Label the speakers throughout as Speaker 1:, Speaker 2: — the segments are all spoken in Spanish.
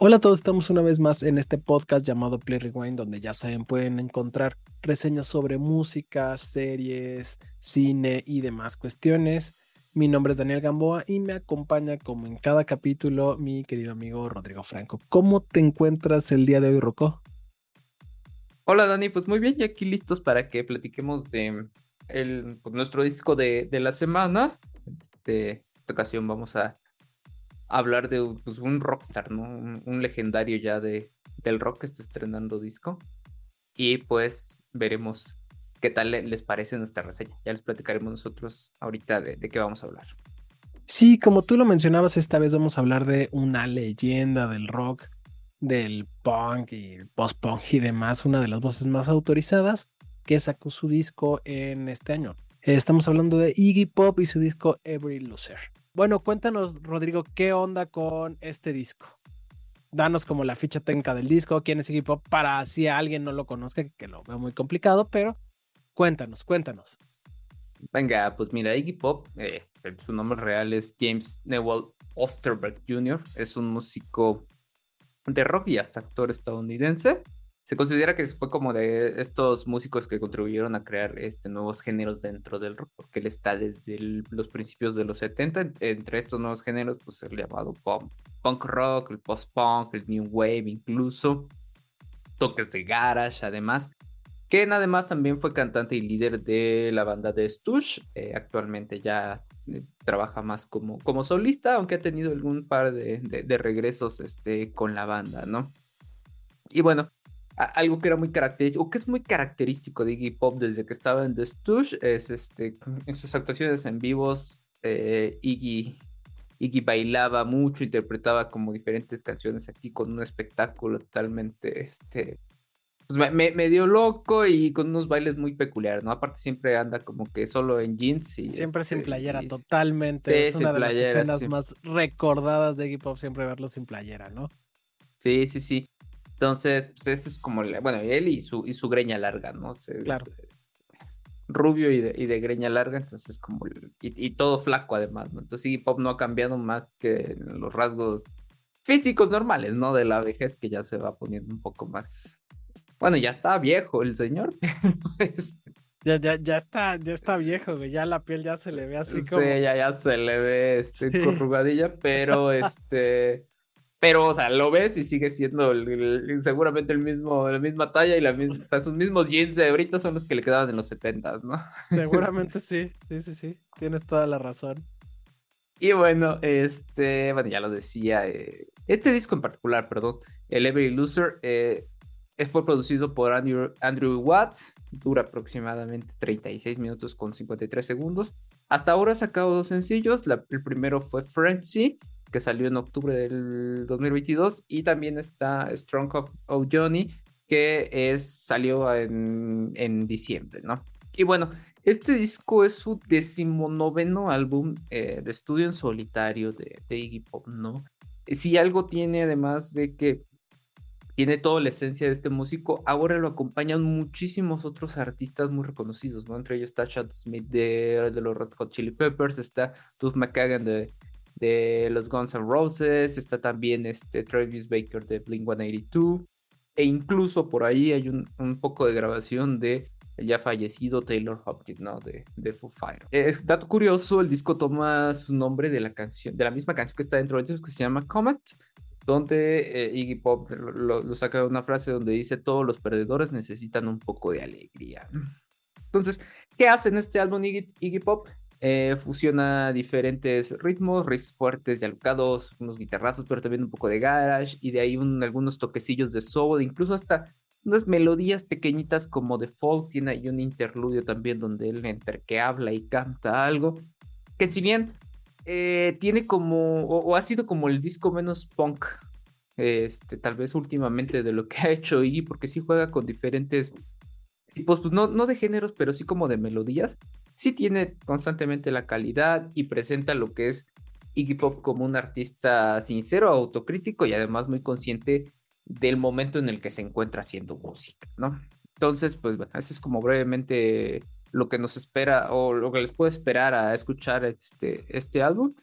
Speaker 1: Hola a todos, estamos una vez más en este podcast llamado Play Rewind, donde ya saben, pueden encontrar reseñas sobre música, series, cine y demás cuestiones. Mi nombre es Daniel Gamboa y me acompaña como en cada capítulo mi querido amigo Rodrigo Franco. ¿Cómo te encuentras el día de hoy, Rocco?
Speaker 2: Hola Dani, pues muy bien, y aquí listos para que platiquemos de el, pues, nuestro disco de, la semana. Este, esta ocasión vamos a hablar de pues, un rockstar, ¿no? Un, legendario ya de, del rock que está estrenando disco. Y pues veremos qué tal les parece nuestra reseña. Ya les platicaremos nosotros ahorita de, de qué vamos a hablar.
Speaker 1: Sí, como tú lo mencionabas, esta vez vamos a hablar de una leyenda del rock, del punk y post-punk y demás, una de las voces más autorizadas que sacó su disco en este año. Estamos hablando de Iggy Pop y su disco Every Loser. Bueno, cuéntanos, Rodrigo, ¿qué onda con este disco? Danos como la ficha técnica del disco, quién es Iggy para si alguien no lo conozca, que lo veo muy complicado, pero cuéntanos, cuéntanos.
Speaker 2: Venga, pues mira, Iggy Pop, eh, su nombre real es James Newell Osterberg Jr., es un músico de rock y hasta actor estadounidense se considera que fue como de estos músicos que contribuyeron a crear este, nuevos géneros dentro del rock, porque él está desde los principios de los 70. Entre estos nuevos géneros, pues el llamado punk, punk rock, el post-punk, el new wave, incluso toques de garage, además. Que además también fue cantante y líder de la banda de Stush. Eh, actualmente ya eh, trabaja más como, como solista, aunque ha tenido algún par de, de regresos este, con la banda, ¿no? Y bueno, algo que era muy característico, o que es muy característico de Iggy Pop desde que estaba en The Stooge, es este, en sus actuaciones en vivos, eh, Iggy, Iggy bailaba mucho, interpretaba como diferentes canciones aquí con un espectáculo totalmente, este, pues medio loco y con unos bailes muy peculiares, ¿no? Aparte siempre anda como que solo en jeans y...
Speaker 1: Siempre sin este, playera, totalmente. es una de las escenas más recordadas de Iggy Pop, siempre verlo sin playera, ¿no?
Speaker 2: Sí, sí, sí. Entonces, pues ese es como, bueno, él y su, y su greña larga, ¿no?
Speaker 1: claro.
Speaker 2: rubio y de, y de, greña larga, entonces como, y, todo flaco además, ¿no? Entonces sí, Pop no ha cambiado más que los rasgos físicos normales, ¿no? De la vejez que ya se va poniendo un poco más, bueno, ya está viejo el señor,
Speaker 1: este Ya, ya, ya está, ya está viejo, güey. Ya la piel ya se le ve así como. Sí,
Speaker 2: ya, ya se le ve este corrugadilla, pero este. Pero, o sea, lo ves y sigue siendo seguramente el mismo, la misma talla y la misma, o sea, sus mismos jeans de ahorita son los que le quedaban en los 70, ¿no?
Speaker 1: Seguramente sí, sí, sí, sí, tienes toda la razón.
Speaker 2: Y bueno, este, bueno, ya lo decía, eh, este disco en particular, perdón, el Every Loser, eh, fue producido por Andrew, Andrew Watt, dura aproximadamente 36 minutos con 53 segundos. Hasta ahora ha sacado dos sencillos, el primero fue Frenzy, que salió en octubre del 2022, y también está Strong of, Johnny, que es, salió en, en, diciembre, ¿no? Y bueno, este disco es su decimonoveno álbum eh, de estudio en solitario de, de Iggy Pop, ¿no? Si algo tiene además de que tiene toda la esencia de este músico. Ahora lo acompañan muchísimos otros artistas muy reconocidos, ¿no? Entre ellos está Chad Smith de, de los Red Hot Chili Peppers, está Duff McKagan de, de los Guns N' Roses, está también este Travis Baker de Blink 182, e incluso por ahí hay un, poco de grabación de el ya fallecido Taylor Hopkins, ¿no? De, de Foo Fighters. Es dato curioso, el disco toma su nombre de la canción, de la misma canción que está dentro del disco que se llama Comet, donde eh, Iggy Pop lo, lo, saca de una frase donde dice todos los perdedores necesitan un poco de alegría. Entonces, ¿qué hace en este álbum Iggy Pop? Eh, fusiona diferentes ritmos, riffs fuertes de alocados, unos guitarrazos, pero también un poco de garage y de ahí algunos toquecillos de soul, incluso hasta unas melodías pequeñitas como de folk. Tiene ahí un interludio también donde él entre que habla y canta algo. Que si bien eh, tiene como, o, ha sido como el disco menos punk, este, tal vez últimamente de lo que ha hecho Iggy, porque sí juega con diferentes tipos, pues no, no de géneros, pero sí como de melodías sí tiene constantemente la calidad y presenta lo que es Iggy Pop como un artista sincero, autocrítico y además muy consciente del momento en el que se encuentra haciendo música, ¿no? Entonces, pues bueno, eso es como brevemente lo que nos espera o lo que les puede esperar a escuchar este, este álbum.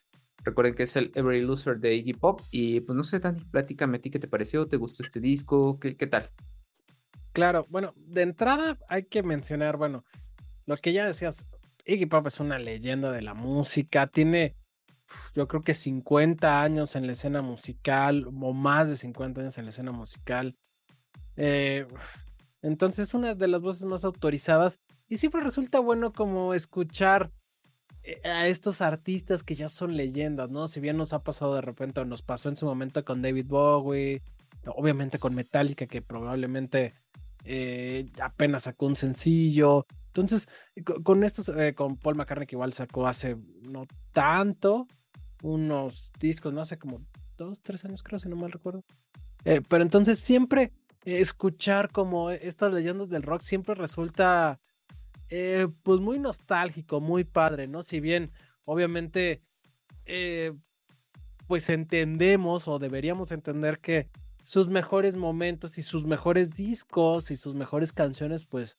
Speaker 2: Recuerden que es el Every Loser de Iggy Pop. Y pues no sé, Dani, platícame a ti qué te pareció, ¿te gustó este disco? ¿Qué, qué tal?
Speaker 1: Claro, bueno, de entrada hay que mencionar, bueno, lo que ya decías, Iggy Pop es una leyenda de la música, tiene yo creo que 50 años en la escena musical, o más de 50 años en la escena musical. Eh, entonces, una de las voces más autorizadas. Y siempre resulta bueno como escuchar eh, a estos artistas que ya son leyendas, ¿no? Si bien nos ha pasado de repente, o nos pasó en su momento con David Bowie, obviamente con Metallica, que probablemente eh, apenas sacó un sencillo. Entonces, con estos, con Paul McCartney, que igual sacó hace no tanto, unos discos, no hace como dos, tres años creo, si no mal recuerdo. Eh, pero entonces siempre escuchar como estas leyendas del rock siempre resulta eh, pues muy nostálgico, muy padre, ¿no? Si bien obviamente eh, pues entendemos o deberíamos entender que sus mejores momentos y sus mejores discos y sus mejores canciones pues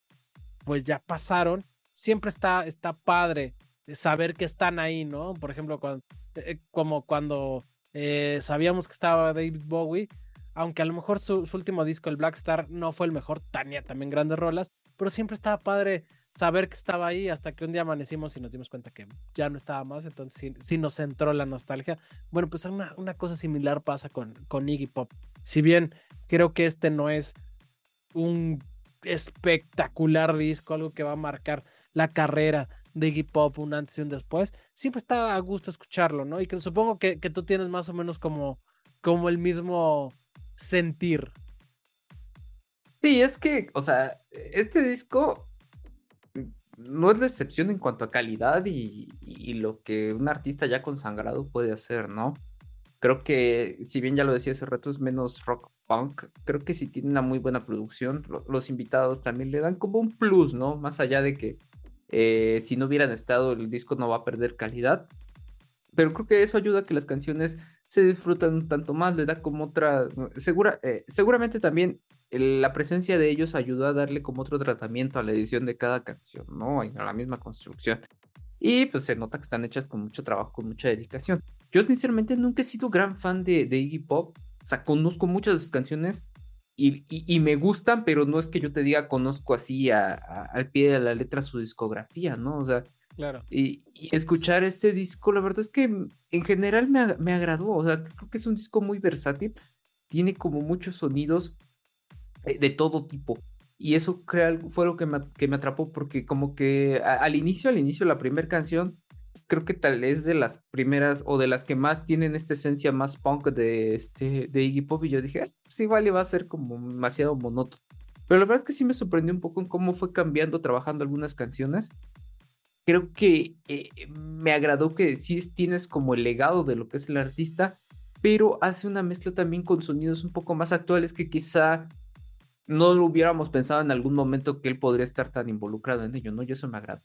Speaker 1: pues ya pasaron, siempre está, está padre saber que están ahí, ¿no? Por ejemplo, cuando, eh, como cuando eh, sabíamos que estaba David Bowie, aunque a lo mejor su, último disco, el Black Star, no fue el mejor, tenía también grandes rolas, pero siempre estaba padre saber que estaba ahí hasta que un día amanecimos y nos dimos cuenta que ya no estaba más, entonces sí, nos entró la nostalgia. Bueno, pues una, una cosa similar pasa con, con Iggy Pop. Si bien creo que este no es un espectacular disco, algo que va a marcar la carrera de hip hop un antes y un después, siempre está a gusto escucharlo, ¿no? Y que supongo que, tú tienes más o menos como, como el mismo sentir.
Speaker 2: Sí, es que, o sea, este disco no es la excepción en cuanto a calidad y, y, lo que un artista ya consagrado puede hacer, ¿no? Creo que, si bien ya lo decía hace rato, es menos rock punk, creo que sí tiene una muy buena producción. Los invitados también le dan como un plus, ¿no? Más allá de que eh, si no hubieran estado, el disco no va a perder calidad. Pero creo que eso ayuda a que las canciones se disfrutan un tanto más, le da como otra. Segura, eh, seguramente también la presencia de ellos ayudó a darle como otro tratamiento a la edición de cada canción, ¿no? A la misma construcción. Y pues se nota que están hechas con mucho trabajo, con mucha dedicación. Yo sinceramente nunca he sido gran fan de, de Iggy Pop. O sea, conozco muchas de sus canciones, y, me gustan, pero no es que yo te diga conozco así al pie de la letra su discografía, ¿no? O sea,
Speaker 1: claro.
Speaker 2: Y, escuchar este disco, la verdad es que en general me, me, agradó, o sea, creo que es un disco muy versátil, tiene como muchos sonidos de, todo tipo. Y eso fue lo que me, que me atrapó porque como que al inicio, al inicio, la primera canción, creo que tal es de las primeras o de las que más tienen esta esencia más punk de, este, de Iggy Pop. Y yo dije, pues igual iba a ser como demasiado monótono. Pero la verdad es que sí me sorprendió un poco en cómo fue cambiando, trabajando algunas canciones. Creo que eh, me agradó que sí tienes como el legado de lo que es el artista, pero hace una mezcla también con sonidos un poco más actuales que quizá no lo hubiéramos pensado en algún momento que él podría estar tan involucrado en ello, ¿no? Yo eso me agrada.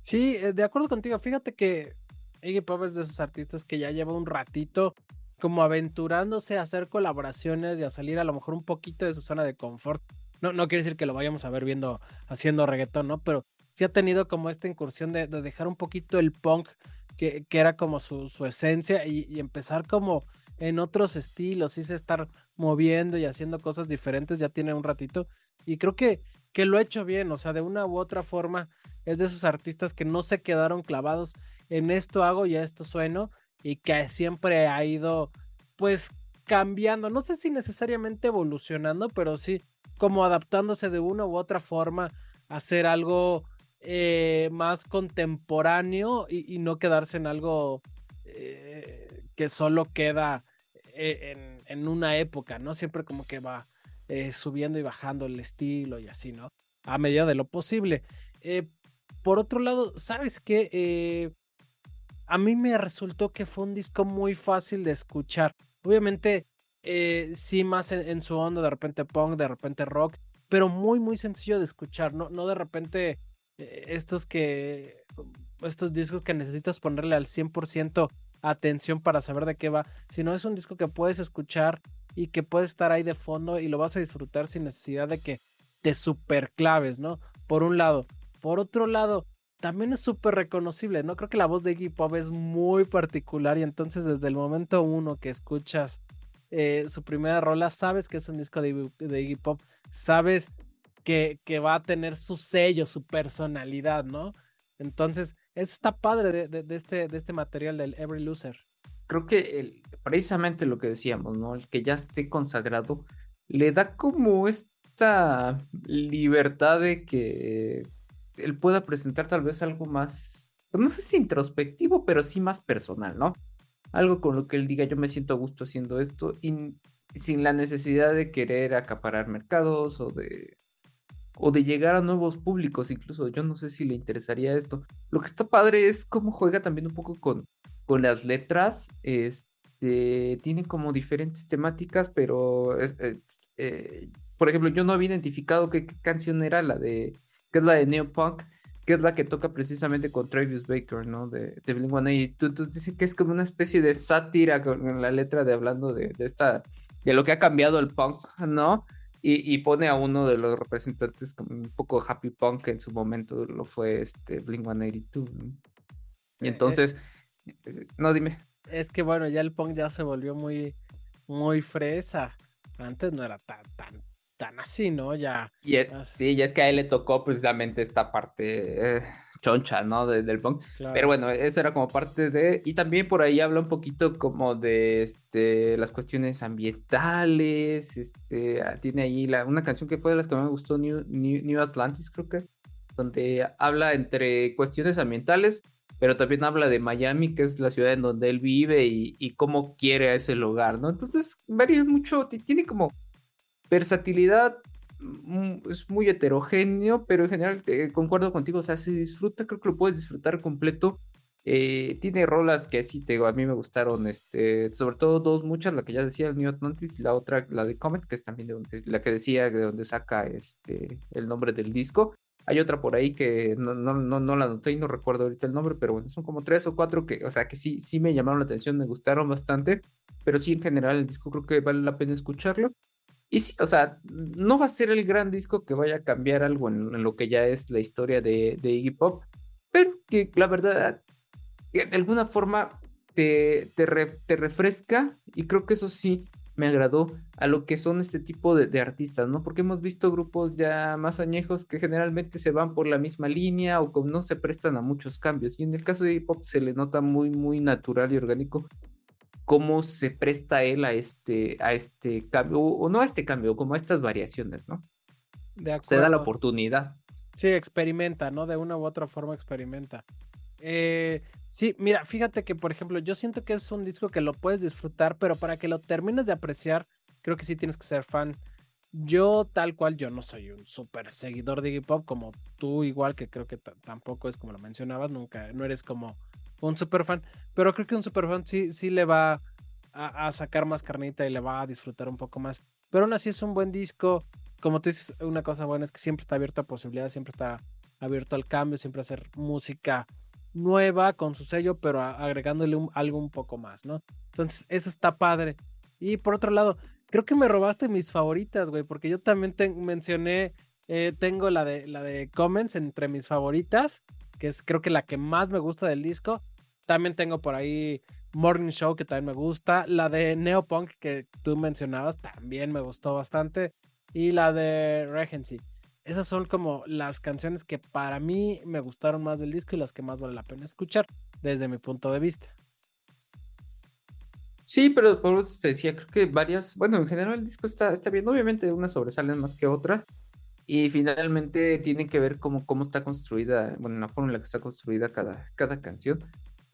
Speaker 1: Sí, eh, de acuerdo contigo. Fíjate que Iggy Pop es de esos artistas que ya lleva un ratito como aventurándose a hacer colaboraciones y a salir a lo mejor un poquito de su zona de confort. No, no quiere decir que lo vayamos a ver viendo haciendo reggaetón, ¿no? Pero sí ha tenido como esta incursión de, dejar un poquito el punk, que, era como su, esencia, y, y, empezar como en otros estilos, sí se estar moviendo y haciendo cosas diferentes, ya tiene un ratito. Y creo que, que lo ha hecho bien, o sea, de una u otra forma es de esos artistas que no se quedaron clavados en esto hago y a esto sueno y que siempre ha ido pues cambiando, no sé si necesariamente evolucionando, pero sí como adaptándose de una u otra forma a hacer algo eh, más contemporáneo y, no quedarse en algo eh, que solo queda eh, en, una época, ¿no? Siempre como que va subiendo y bajando el estilo y así, ¿no? A medida de lo posible. Por otro lado, ¿sabes qué? Eh, a mí me resultó que fue un disco muy fácil de escuchar. Obviamente, eh, sí, más en, su onda, de repente punk, de repente rock, pero muy, muy sencillo de escuchar. No, no de repente eh, estos que. Estos discos que necesitas ponerle al 100% atención para saber de qué va, sino es un disco que puedes escuchar y que puede estar ahí de fondo y lo vas a disfrutar sin necesidad de que te superclaves, ¿no? Por un lado, por otro lado, también es súper reconocible, ¿no? Creo que la voz de Iggy Pop es muy particular y entonces desde el momento uno que escuchas eh, su primera rola, sabes que es un disco de, Iggy Pop, sabes que, que, va a tener su sello, su personalidad, ¿no? Entonces, eso está padre de, este, de este material del Every Loser.
Speaker 2: Creo que precisamente lo que decíamos, ¿no? El que ya esté consagrado le da como esta libertad de que él pueda presentar tal vez algo más, pues, no sé si introspectivo, pero sí más personal, ¿no? Algo con lo que él diga, yo me siento a gusto haciendo esto y sin la necesidad de querer acaparar mercados o de o de llegar a nuevos públicos, incluso yo no sé si le interesaría esto. Lo que está padre es cómo juega también un poco con, con las letras, este, tiene como diferentes temáticas, pero eh, por ejemplo, yo no había identificado qué canción era la de que es la de Neopunk, que es la que toca precisamente con Travis Baker, ¿no? De, de Blink One y tú, dices que es como una especie de sátira con la letra de hablando de, esta, de lo que ha cambiado el punk, ¿no? Y, pone a uno de los representantes como un poco happy punk que en su momento lo fue este Blink 182, ¿no? Y eh, entonces, eh, no dime.
Speaker 1: Es que bueno, ya el punk ya se volvió muy, muy fresa. Antes no era tan, tan, tan así, ¿no? Ya.
Speaker 2: sí, ya es que a él le tocó precisamente esta parte eh, choncha, ¿no? del punk. Pero bueno, eso era como parte de. Y también por ahí habla un poquito como de este, las cuestiones ambientales. Este, ah, tiene ahí la, una canción que fue de las que más me gustó, New, New, Atlantis, creo que, donde habla entre cuestiones ambientales. Pero también habla de Miami, que es la ciudad en donde él vive y, y cómo quiere a ese lugar, ¿no? Entonces, varía mucho, tiene como Versatilidad mm, es muy heterogéneo, pero en general eh, concuerdo contigo, o sea, se disfruta, creo que lo puedes disfrutar completo. Eh, tiene rolas que sí, te a mí me gustaron, este, sobre todo dos, muchas, la que ya decía el New Atlantis y la otra, la de Comet, que es también de donde, la que decía de donde saca este, el nombre del disco. Hay otra por ahí que no, no, no, no la noté y no recuerdo ahorita el nombre, pero bueno, son como tres o cuatro que, o sea, que sí, sí me llamaron la atención, me gustaron bastante, pero sí en general el disco creo que vale la pena escucharlo. Y sí, o sea, no va a ser el gran disco que vaya a cambiar algo en, lo que ya es la historia de, Iggy Pop, pero que la verdad, de alguna forma te, te, refresca y creo que eso sí me agradó a lo que son este tipo de, artistas, ¿no? Porque hemos visto grupos ya más añejos que generalmente se van por la misma línea o no se prestan a muchos cambios. Y en el caso de Iggy Pop se le nota muy, muy natural y orgánico cómo se presta él a este, a este cambio, o no a este cambio, como a estas variaciones, ¿no? Se da la oportunidad.
Speaker 1: Sí, experimenta, ¿no? De una u otra forma experimenta. Eh, sí, mira, fíjate que, por ejemplo, yo siento que es un disco que lo puedes disfrutar, pero para que lo termines de apreciar, creo que sí tienes que ser fan. Yo, tal cual, yo no soy un súper seguidor de hip hop, como tú, igual que creo que tampoco es como lo mencionabas, nunca, no eres como un super fan. Pero creo que un super fan sí, sí le va a, sacar más carnita y le va a disfrutar un poco más. Pero aún así es un buen disco. Como tú dices, una cosa buena es que siempre está abierto a posibilidades, siempre está abierto al cambio, siempre hacer música nueva con su sello, pero agregándole algo un poco más, ¿no? Entonces, eso está padre. Y por otro lado, creo que me robaste mis favoritas, güey, porque yo también te mencioné, eh, tengo la de, la de Comments entre mis favoritas, que es creo que la que más me gusta del disco, también tengo por ahí Morning Show, que también me gusta. La de Neopunk, que tú mencionabas, también me gustó bastante. Y la de Regency. Esas son como las canciones que para mí me gustaron más del disco y las que más vale la pena escuchar desde mi punto de vista.
Speaker 2: Sí, pero por eso te decía, creo que varias, bueno, en general el disco está, está bien, obviamente unas sobresalen más que otras, y finalmente tiene que ver cómo, cómo está construida, bueno, la forma en la que está construida cada, cada canción.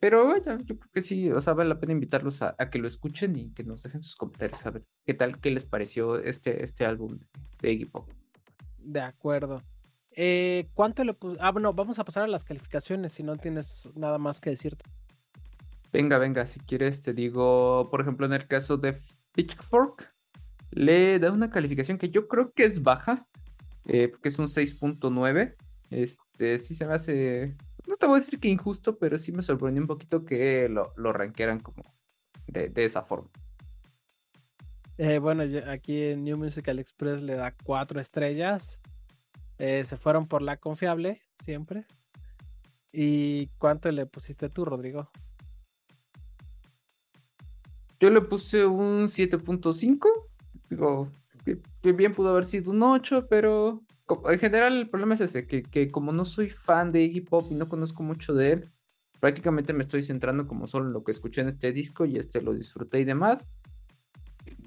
Speaker 2: Pero bueno, yo creo que sí, o sea, vale la pena invitarlos a, que lo escuchen y que nos dejen sus comentarios a ver qué tal, qué les pareció este, este álbum de Iggy Pop.
Speaker 1: De acuerdo. Eh, ¿Cuánto le? Ah, bueno, vamos a pasar a las calificaciones si no tienes nada más que decirte.
Speaker 2: Venga, venga, si quieres te digo, por ejemplo, en el caso de Pitchfork, le da una calificación que yo creo que es baja, eh, porque es un 6.9. Este, sí se me hace no te voy a decir que injusto, pero sí me sorprendió un poquito que lo, lo ranquearan como de, esa forma.
Speaker 1: Eh, bueno, aquí en New Musical Express le da cuatro estrellas. Eh, se fueron por la confiable, siempre. ¿Y cuánto le pusiste tú, Rodrigo?
Speaker 2: Yo le puse un 7.5. Digo, que, bien pudo haber sido un 8, pero en general el problema es ese, que, que, como no soy fan de Iggy Pop y no conozco mucho de él, prácticamente me estoy centrando como solo en lo que escuché en este disco y este lo disfruté y demás.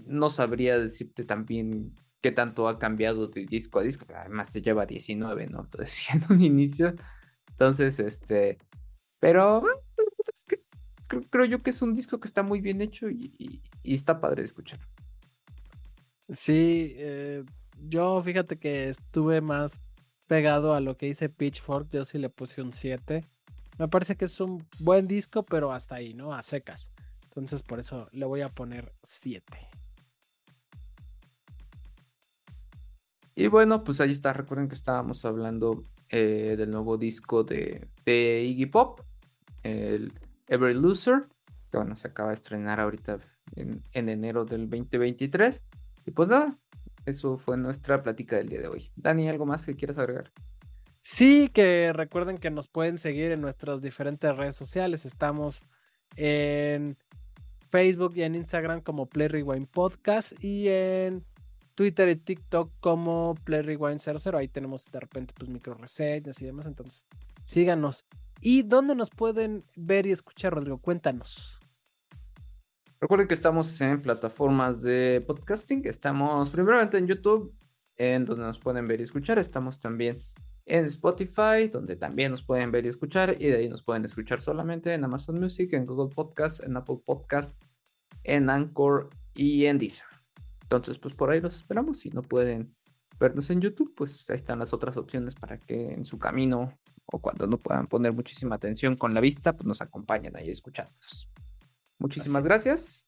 Speaker 2: No sabría decirte también qué tanto ha cambiado de disco a disco, además se lleva 19, ¿no? Te decía en un inicio. Entonces, este, pero es que creo, yo que es un disco que está muy bien hecho y, está padre de escuchar.
Speaker 1: Sí, eh, yo fíjate que estuve más pegado a lo que dice Pitchfork, yo sí le puse un 7. Me parece que es un buen disco, pero hasta ahí, ¿no? A secas. Entonces por eso le voy a poner 7.
Speaker 2: Y bueno, pues ahí está. Recuerden que estábamos hablando eh, del nuevo disco de, Iggy Pop, el Every Loser, que bueno, se acaba de estrenar ahorita en enero del 2023. Y pues nada, eso fue nuestra plática del día de hoy. Dani, ¿algo más que quieras agregar?
Speaker 1: Sí, que recuerden que nos pueden seguir en nuestras diferentes redes sociales. Estamos en Facebook y en Instagram como Play Podcast y en Twitter y TikTok como Play Rewind 00. Ahí tenemos de repente pues micro reseñas y demás. Entonces, síganos. ¿Y dónde nos pueden ver y escuchar, Rodrigo? Cuéntanos.
Speaker 2: Recuerden que estamos en plataformas de podcasting. Estamos primeramente en YouTube, en donde nos pueden ver y escuchar. Estamos también en Spotify, donde también nos pueden ver y escuchar, y de ahí nos pueden escuchar solamente en Amazon Music, en Google Podcast, en Apple Podcast, en Anchor y en Deezer. Entonces, pues por ahí los esperamos. Si no pueden vernos en YouTube, pues ahí están las otras opciones para que en su camino o cuando no puedan poner muchísima atención con la vista, pues nos acompañen ahí escuchándonos. Muchísimas gracias.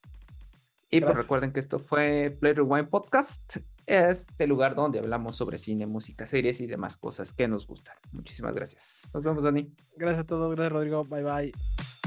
Speaker 2: Y pues recuerden que esto fue Play Rewind Podcast este lugar donde hablamos sobre cine, música, series y demás cosas que nos gustan. Muchísimas gracias. Nos vemos, Dani.
Speaker 1: Gracias a todos, gracias, Rodrigo. Bye bye.